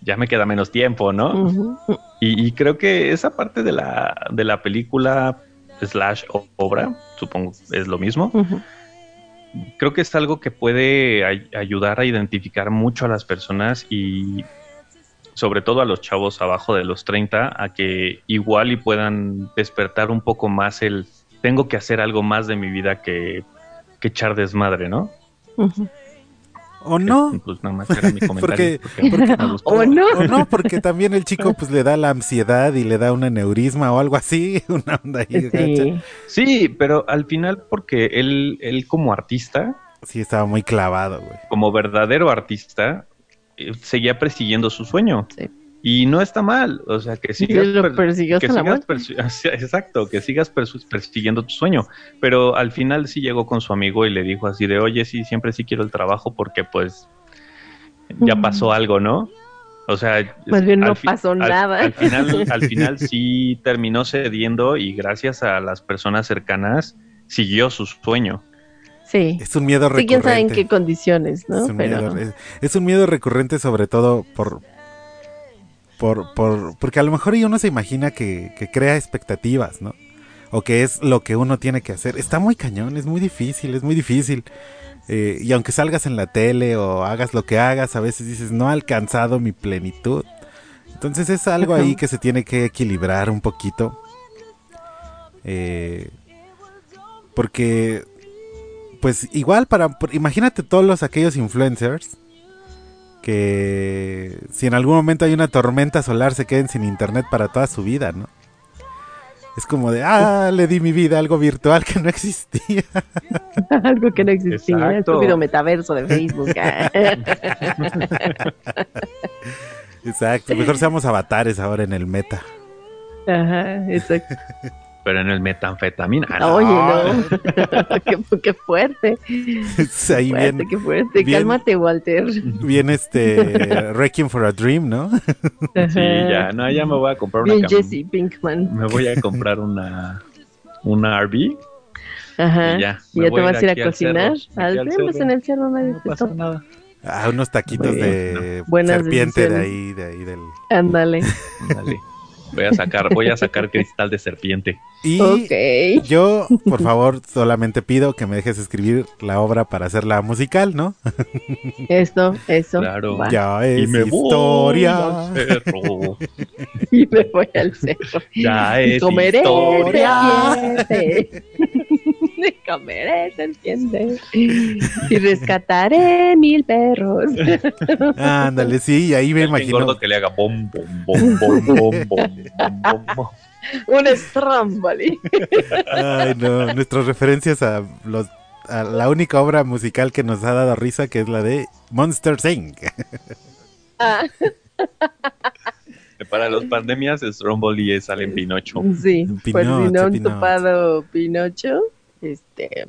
ya me queda menos tiempo, ¿no? Y, y creo que esa parte de la, de la película slash obra, supongo es lo mismo, creo que es algo que puede ay- ayudar a identificar mucho a las personas y, sobre todo a los chavos abajo de los 30, a que igual y puedan despertar un poco más el tengo que hacer algo más de mi vida que, que echar desmadre, ¿no? ¿O no? Pues nada más era mi comentario. Porque-. ¿O no? O no, porque también el chico pues le da la ansiedad y le da un aneurisma o algo así, una onda ahí. Sí. Sí, pero al final porque él, él como artista, Sí, estaba muy clavado, güey. como verdadero artista, eh, seguía persiguiendo su sueño. Sí. Y no está mal, o sea, que sigas, lo per- persiguió que hasta la sigas persi- exacto, que sigas persiguiendo tu sueño. Pero al final sí llegó con su amigo y le dijo así de, oye, sí, siempre sí quiero el trabajo porque pues ya pasó algo, ¿no? O sea, Más bien no pasó al- nada. Al final, al final sí terminó cediendo y gracias a las personas cercanas siguió su sueño. Sí. Es un miedo Sí, quién sabe en recurrente. qué condiciones, ¿no? Es un, Pero miedo, es- es un miedo recurrente sobre todo por, por, por porque a lo mejor uno se imagina que, que crea expectativas, ¿no? O que es lo que uno tiene que hacer. Está muy cañón, es muy difícil, es muy difícil. Eh, y aunque salgas en la tele o hagas lo que hagas, a veces dices, no he alcanzado mi plenitud. Entonces es algo ahí que se tiene que equilibrar un poquito. Eh, porque, pues igual para, imagínate todos los aquellos influencers que si en algún momento hay una tormenta solar se queden sin internet para toda su vida, ¿no? Es como de, ah, le di mi vida a algo virtual que no existía. algo que no existía, el Exacto. estúpido metaverso de Facebook. Ah. Exacto, mejor seamos avatares ahora en el meta. Ajá, exacto. Pero en el metanfetamina. ah, Oye, no. qué, qué fuerte. Ahí fuerte, bien, qué fuerte. bien- Cálmate, Walter. bien este, Requiem for a Dream, ¿no? Sí, ya, no, ya me voy a comprar una Bien, Jesse Pinkman. Me voy a comprar una una RV Ajá. y ya. ¿Y ya te vas a ir a al cocinar? cerro, Al al pues cerro. en el cerro nadie No te pasa nada. Ah, unos taquitos Muy de serpiente de decisiones. ahí, de ahí del... Ándale. Dale. Voy a sacar, voy a sacar cristal de serpiente. Y Ok. yo, por favor, solamente pido que me dejes escribir la obra para hacerla musical, ¿no? Esto, eso. Claro. va. Ya Y es me voy historia. al cerro. Y me voy al cerro. Ya Y es comeré historia comeré, ¿se entiende? Y rescataré mil perros. Ándale, sí, ahí me este imagino. gordo que le haga bom, bom, bom, bom, bom, bom, bom, bom. Un Stromboli. Ay, no, nuestras referencias a los a la única obra musical que nos ha dado risa, que es la de Monster Inc. Ah. Para los pandemias, Stromboli es salen Pinocho. Sí, pues, Pinocho, por si no han Pinocho. topado Pinocho, este,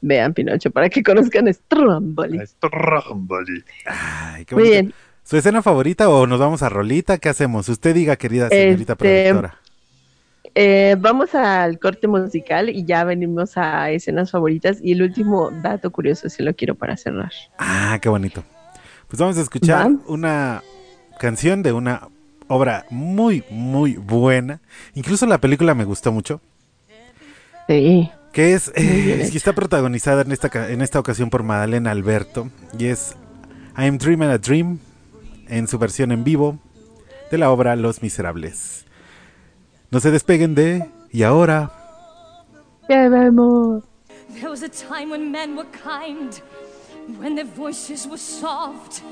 vean Pinocho para que conozcan Stromboli. Stromboli. Ay, qué Muy bonito. bien. ¿Su escena favorita o nos vamos a Rolita? ¿Qué hacemos? Usted diga, querida señorita Este, productora. Eh, vamos al corte musical y ya venimos a escenas favoritas. Y el último dato curioso, si lo quiero para cerrar. Ah, qué bonito. Pues vamos a escuchar Va. una canción de una obra muy, muy buena. Incluso la película me gustó mucho. Sí. Que es, eh, y está protagonizada en esta, en esta ocasión por Madalena Alberto. Y es I'm Dreaming a Dream en su versión en vivo de la obra Los Miserables. No se despeguen de Y ahora. Ya vemos. There was a time when men were kind, when their voices were soft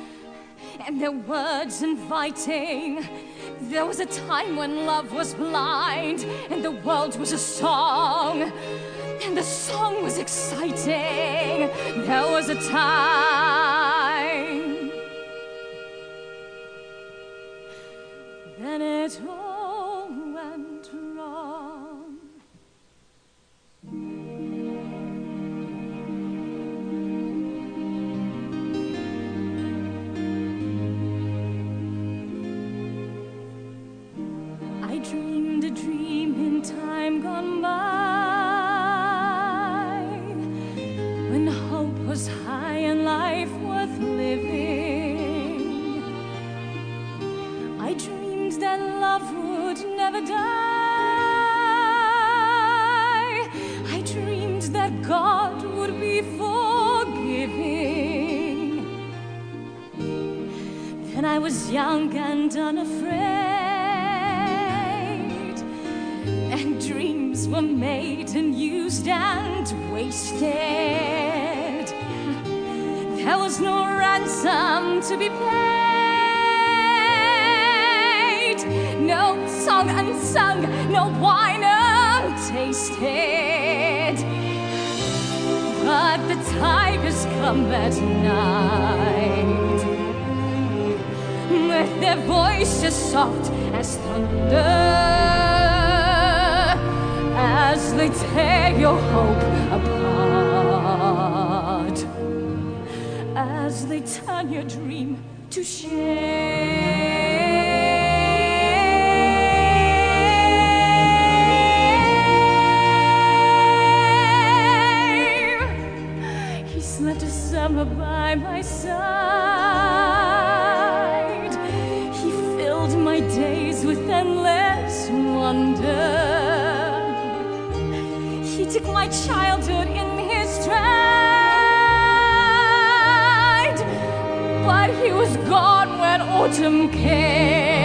and their words inviting. There was a time when love was blind and the world was a song and the song was exciting. There was a time. Then it by my side. He filled my days with endless wonder. He took my childhood in his stride. But he was gone when autumn came.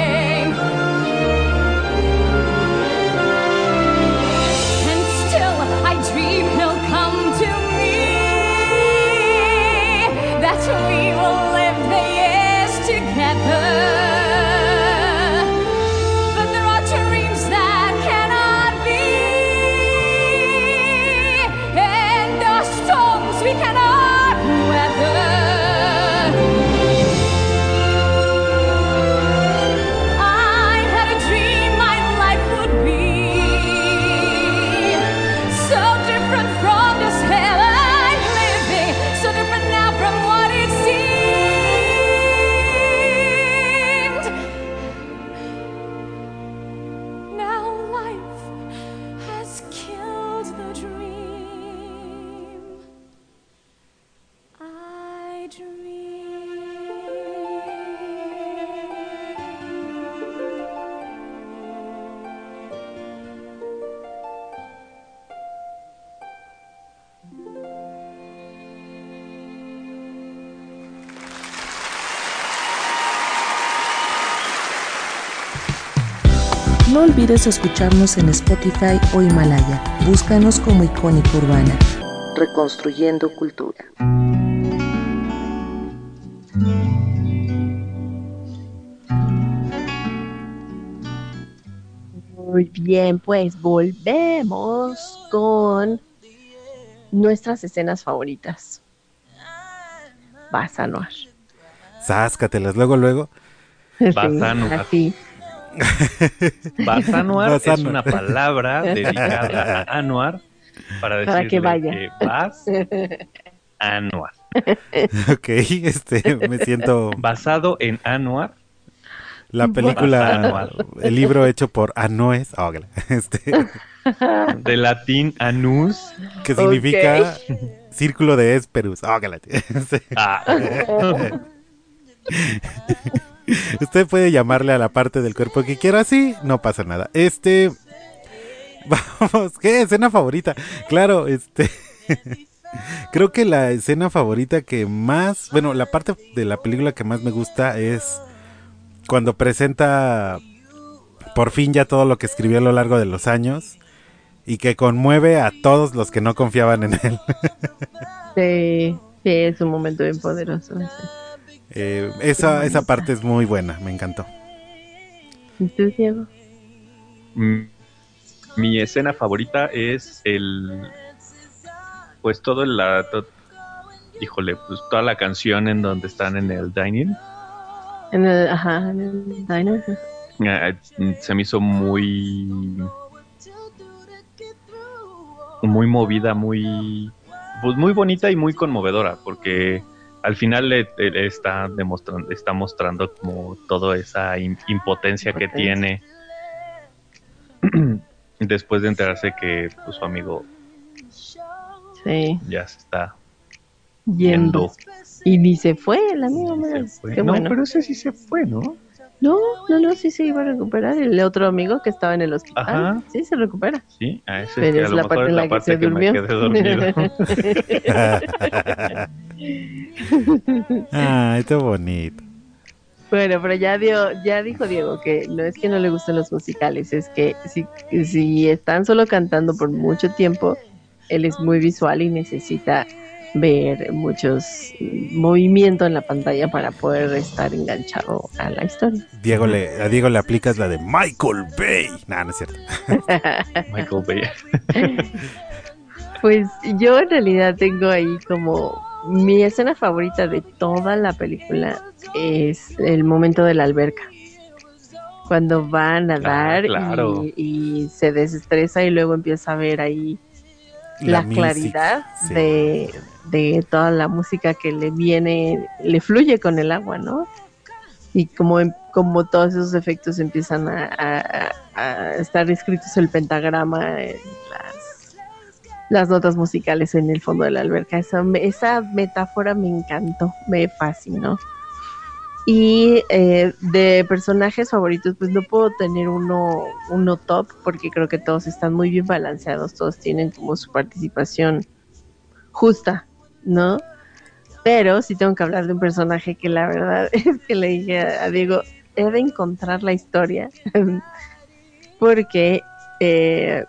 Olvides escucharnos en Spotify o Himalaya. Búscanos como Icónica Urbana. Reconstruyendo Cultura. Muy bien, pues volvemos con nuestras escenas favoritas. Vas a luego, luego. Vas a Así. Basanuar es Basanuar. una palabra dedicada a Anuar para decirle Para que vaya. que vas a Anuar. ok, este, me siento Basado en Anuar, la película, Anuar. el libro hecho por Anoes, oh, este, de latín anus. que significa círculo de Esperus. Oh, este, Ah, Usted puede llamarle a la parte del cuerpo que quiera, sí, no pasa nada. Este, vamos, ¿qué escena favorita? Claro, este, creo que la escena favorita que más, bueno, la parte de la película que más me gusta es cuando presenta por fin ya todo lo que escribió a lo largo de los años y que conmueve a todos los que no confiaban en él. Sí, sí, es un momento bien poderoso. Eh, esa, esa parte es muy buena, me encantó. ¿Y tú, Diego? mm, mi escena favorita es el. Pues todo la. to- híjole, pues toda la canción en donde están en el dining. En el, ajá, en el diner. eh, se me hizo muy. Muy movida, muy. Pues muy bonita y muy conmovedora, porque al final le, le está demostrando, está mostrando como toda esa im- impotencia que tiene después de enterarse que pues, su amigo Sí, ya se está yendo. yendo. Y ni se fue el amigo fue. No, bueno. pero ese sí se fue, ¿no? No, no, no, sí se iba a recuperar. El otro amigo que estaba en el hospital. Ajá. Sí, se recupera. Sí, a ese Pero que a es la parte en la que parte se que me durmió. quedé dormido. Ay, qué bonito. Bueno, pero ya dio, ya dijo Diego que no es que no le gusten los musicales, es que si, si están solo cantando por mucho tiempo, él es muy visual y necesita ver muchos movimientos en la pantalla para poder estar enganchado a la historia. Diego le, a Diego le aplicas la de Michael Bay. Nah, no es cierto. Michael Bay. Pues yo en realidad tengo ahí como mi escena favorita de toda la película es el momento de la alberca. Cuando va a nadar claro. y, y se desestresa y luego empieza a ver ahí la, music, claridad sí. de, de toda la música que le viene, le fluye con el agua, ¿no? Y como, em- como todos esos efectos empiezan a, estar escritos el pentagrama, en las, las notas musicales en el fondo de la alberca. Esa, esa metáfora me encantó, me fascinó. Y eh, de personajes favoritos, pues no puedo tener uno, uno top, porque creo que todos están muy bien balanceados, todos tienen como su participación justa, ¿no? Pero sí tengo que hablar de un personaje que la verdad es que le dije a, Diego, he de encontrar la historia, porque eh,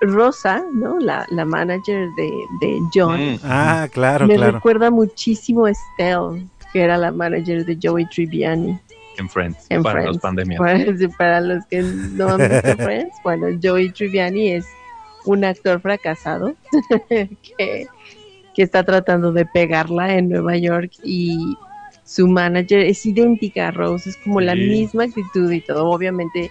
Rosa, ¿no? La, la manager de, de John, Mm. Ah, claro, me claro. recuerda muchísimo a Estelle, que era la manager de Joey Tribbiani En Friends. en para Friends. los pandemias. Para, para los que no han visto Friends, bueno, Joey Tribbiani es un actor fracasado que, que está tratando de pegarla en Nueva York y su manager es idéntica a Rose, es como la misma actitud y todo. Obviamente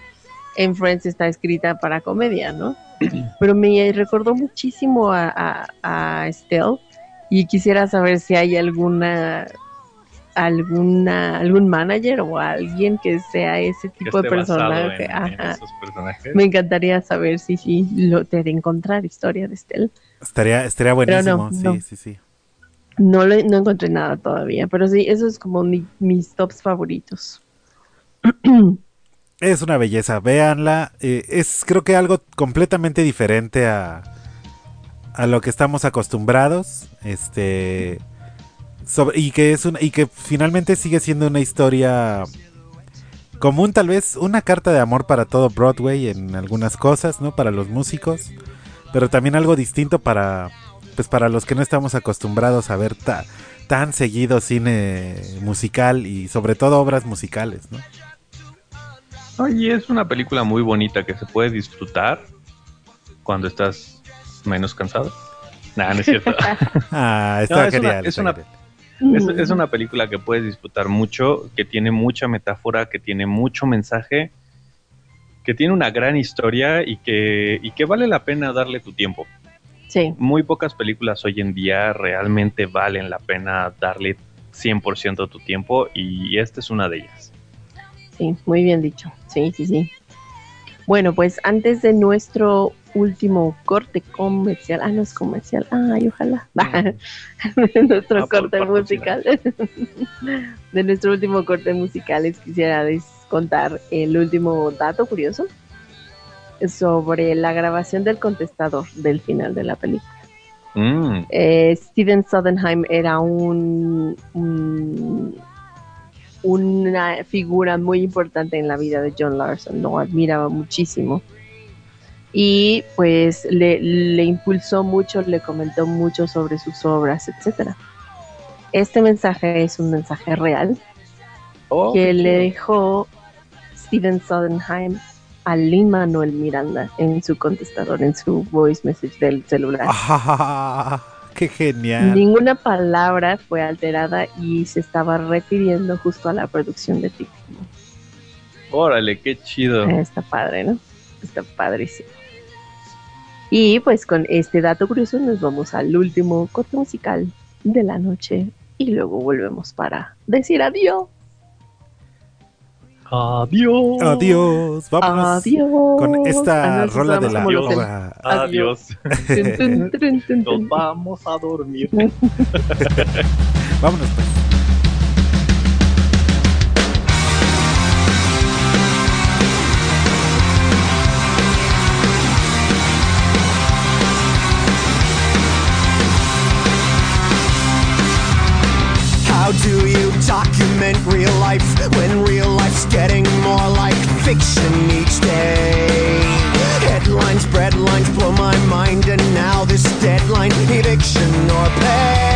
en Friends está escrita para comedia, ¿no? Pero me recordó muchísimo a, a, a Estelle y quisiera saber si hay alguna alguna algún manager o alguien que sea ese que tipo de personaje. en- esos personajes. Me encantaría saber si sí lo te de encontrar historia de Estelle. Estaría, estaría Pero no, buenísimo. no. Sí, sí, sí. No lo, no encontré nada todavía, pero sí, eso es como mi- mis tops favoritos. Es una belleza, véanla. eh, es creo que algo completamente diferente a, a lo que estamos acostumbrados. Este sobre- y que es una, y que finalmente sigue siendo una historia común, tal vez una carta de amor para todo Broadway en algunas cosas, ¿no? Para los músicos, pero también algo distinto para pues para los que no estamos acostumbrados a ver ta- tan seguido cine musical y sobre todo obras musicales, ¿no? Oye, es una película muy bonita que se puede disfrutar cuando estás menos cansado. Nah, no es cierto. Ah, está No, es genial. una- es está una- genial. Es, es una película que puedes disfrutar mucho, que tiene mucha metáfora, que tiene mucho mensaje, que tiene una gran historia y que, y que vale la pena darle tu tiempo. Sí, Muy pocas películas hoy en día realmente valen la pena darle 100% tu tiempo y esta es una de ellas. sí, muy bien dicho. Sí, sí, sí. Bueno, pues antes de nuestro último corte comercial, ah, no es comercial, ay, ojalá, de nuestro Ah, corte musical, de nuestro último corte musical, les quisiera contar el último dato curioso sobre la grabación del contestador del final de la película. Mm, Eh, Steven Sondheim era un, un- una figura muy importante en la vida de John Larson, lo admiraba muchísimo. Y pues le, le impulsó mucho, le comentó mucho sobre sus obras, etc. Este mensaje es un mensaje real oh, que le dejó Steven Sondheim a Lin Manuel Miranda en su contestador, en su voice message del celular. Ah, ¡Qué genial! Ninguna palabra fue alterada y se estaba refiriendo justo a la producción de Tic. Órale, qué chido. Está padre, ¿no? Está padrísimo. Y pues con este dato curioso nos vamos al último corte musical de la noche y luego volvemos para decir adiós. Adiós. Adiós, vámonos Adiós. con esta Ah, rola de la. Adiós. Tun, Nos vamos a dormir. Vámonos pues. How do you document real life when real life's getting more like fiction each day. Headlines, breadlines blow my mind, and now this deadline eviction or pay.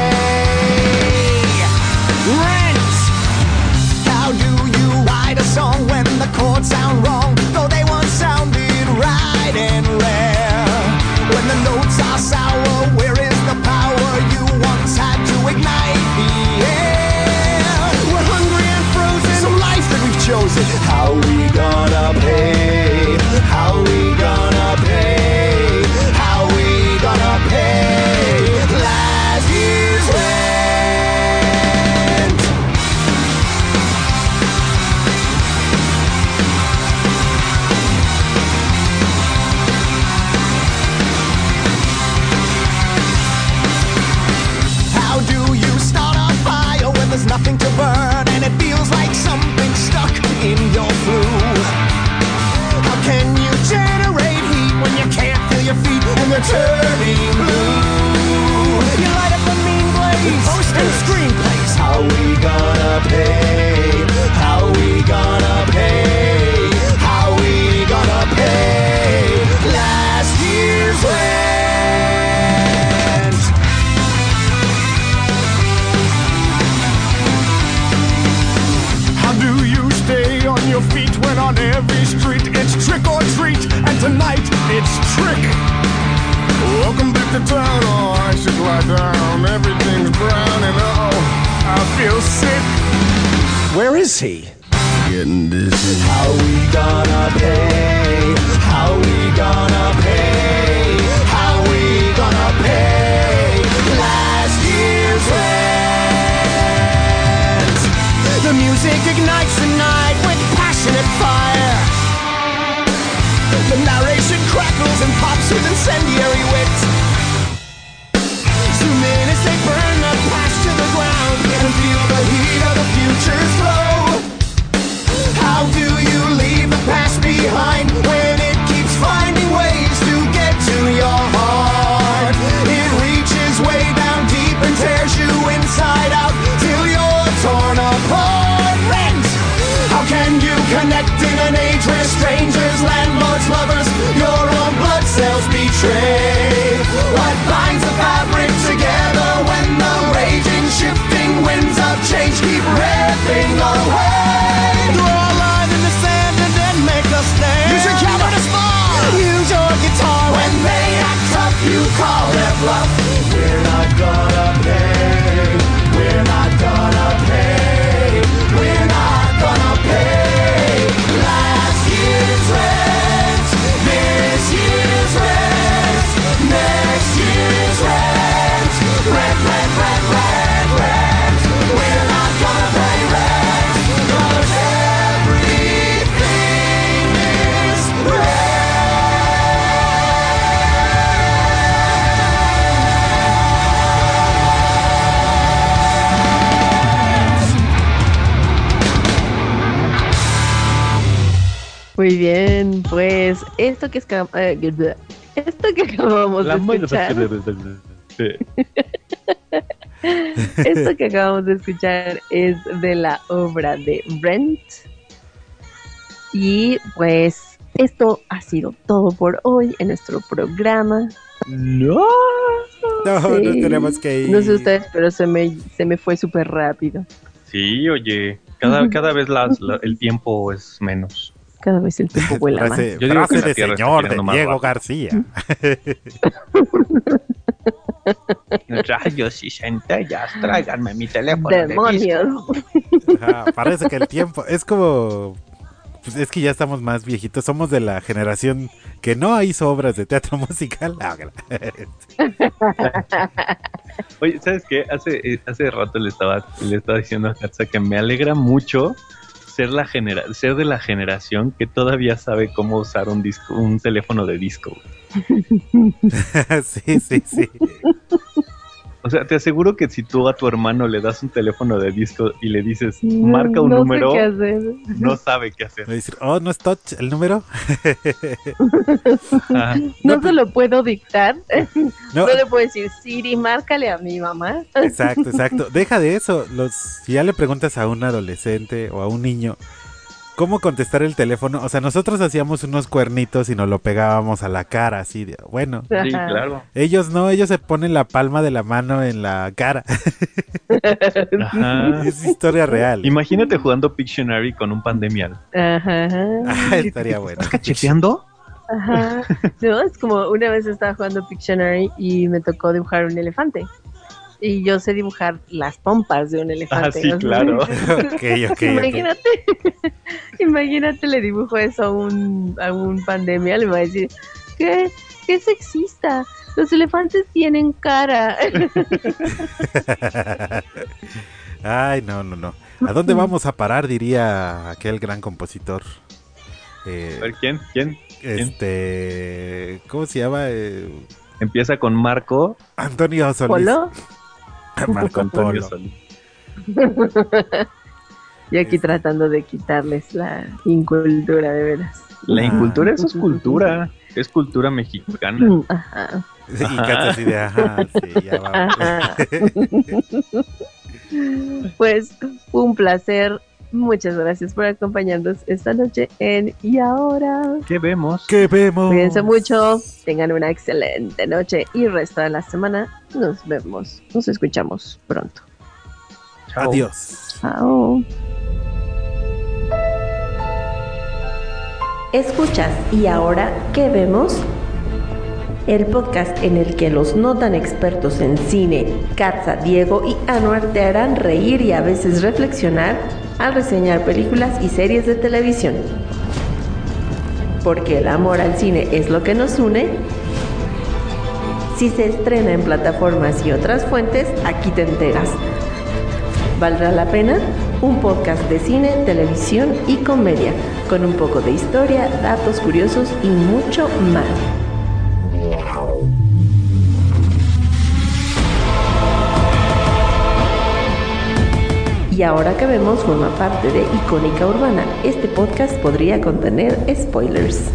Muy bien, pues esto que, esca- eh, esto que acabamos La de escuchar, esto que acabamos de escuchar es de la obra de Rent. Y pues esto ha sido todo por hoy en nuestro programa. No. No, Sí. tenemos que ir. No sé ustedes, pero se me, se me fue súper rápido. Sí, oye, cada, cada vez las- la- el tiempo es menos. Cada vez el tiempo vuela más. Frase, Yo digo frase que de señor de Diego. García. Rayos y centellas, tráiganme mi teléfono. ¡Demonios! Ajá, parece que el tiempo es como. Pues es que ya estamos más viejitos. Somos de la generación que no hizo obras de teatro musical. Oye, ¿sabes qué? Hace, eh, hace rato le estaba, le estaba diciendo a Katza que me alegra mucho ser, la genera ser de la generación que todavía sabe cómo usar un, disco, un teléfono de disco. sí, sí, sí. O sea, te aseguro que si tú a tu hermano le das un teléfono de disco y le dices, No- marca un no sé número, qué hacer. no sabe qué hacer. Va a decir, oh, no es touch el número. Ajá. No se lo puedo dictar. No. No, le puedo decir, Siri, márcale a mi mamá. Exacto, exacto. Deja de eso. Los, si ya le preguntas a un adolescente o a un niño cómo contestar el teléfono, o sea, nosotros hacíamos unos cuernitos y nos lo pegábamos a la cara, así de, bueno. Sí, claro. Ellos no, ellos se ponen la palma de la mano en la cara. Ajá. Es historia real. Imagínate jugando Pictionary con un pandemial. Ajá. Ah, estaría bueno. ¿Cacheteando? Ajá. No, es como una vez estaba jugando Pictionary y me tocó dibujar un elefante. Y yo sé dibujar las pompas de un elefante. Ah, sí, claro. ok, ok, ok. Imagínate, imagínate le dibujo eso a un, a un pandemia, le va a decir, ¿qué? ¿Qué sexista? Los elefantes tienen cara. Ay, no, no, no. ¿A dónde vamos a parar? Diría aquel gran compositor. Eh, A ver, ¿quién? ¿Quién? este, ¿cómo se llama? Eh, Empieza con Marco. Antonio Solís. ¿Polo? Marco Antonio y aquí tratando de quitarles la incultura de veras. La Ah. incultura, eso es cultura. Es cultura mexicana. Mm, Ajá. Y Katza así de, ajá, sí, ya vamos. Ajá. Pues un placer. Muchas gracias por acompañarnos esta noche en Y ahora. ¿Qué vemos? ¿Qué vemos? Cuídense mucho, tengan una excelente noche y resto de la semana nos vemos, nos escuchamos pronto. Chao. Adiós. Chao. Escuchas y ahora, ¿qué vemos? El podcast en el que los no tan expertos en cine, Katza, Diego y Anuar te harán reír y a veces reflexionar al reseñar películas y series de televisión. Porque el amor al cine es lo que nos une. Si se estrena en plataformas y otras fuentes, aquí te enteras. ¿Valdrá la pena? Un podcast de cine, televisión y comedia, con un poco de historia, datos curiosos y mucho más. Y ahora que vemos forma parte de Icónica Urbana, este podcast podría contener spoilers.